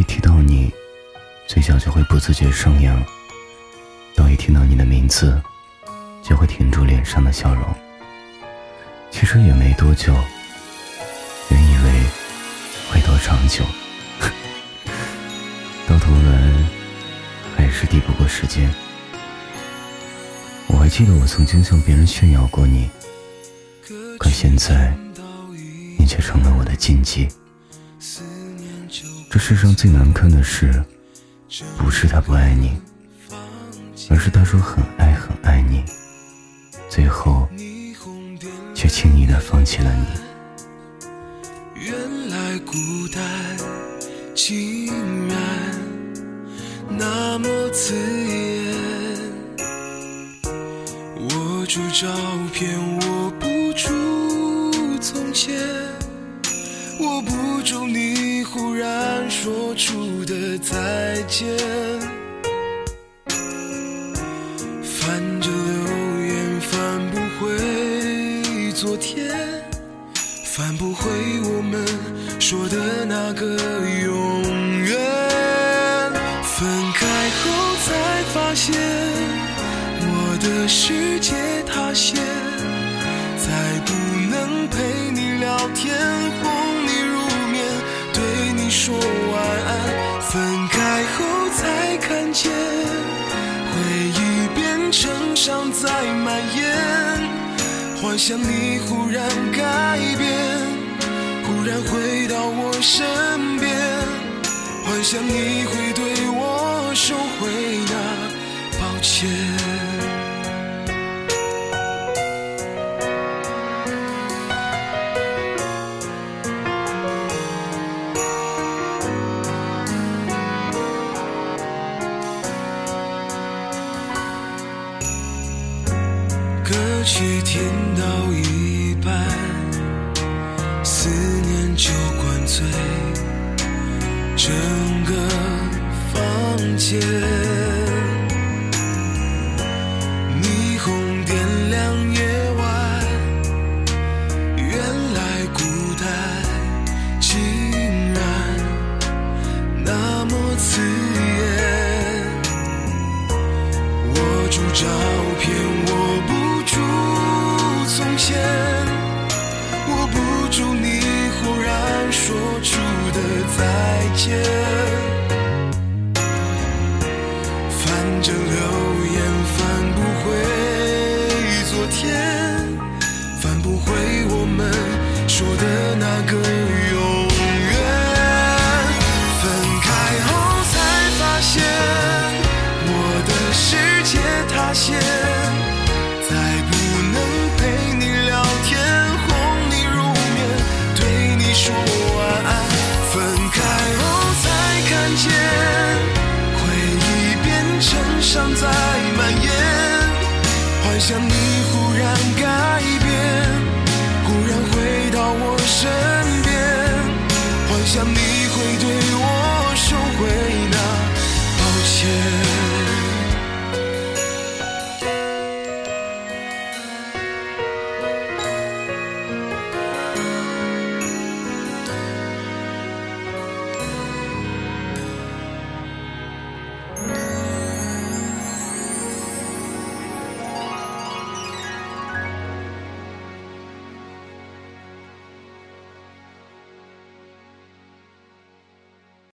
一提到你，嘴角就会不自觉上扬；到一听到你的名字，就会停住脸上的笑容。其实也没多久，原以为会多长久，到头来还是抵不过时间。我还记得我曾经向别人炫耀过你，可现在你却成了我的禁忌。这世上最难堪的事，不是他不爱你，而是他说很爱很爱你，最后却轻易的放弃了你。原来孤单竟然那么刺眼。握住照片，握不住从前，握不住你忽然说出的再见。翻着留言，翻不回昨天，翻不回我们说的那个永远。分开后才发现。我的世界塌陷，再不能陪你聊天，说晚安。分开后才看见，回忆变成伤在蔓延，幻想你忽然改变，忽然回到我身边，幻想你会对我说回那抱歉。歌曲听到一半，思念就灌醉整个房间。再见。反正流言翻不回昨天，翻不回我们说的那个永。像你。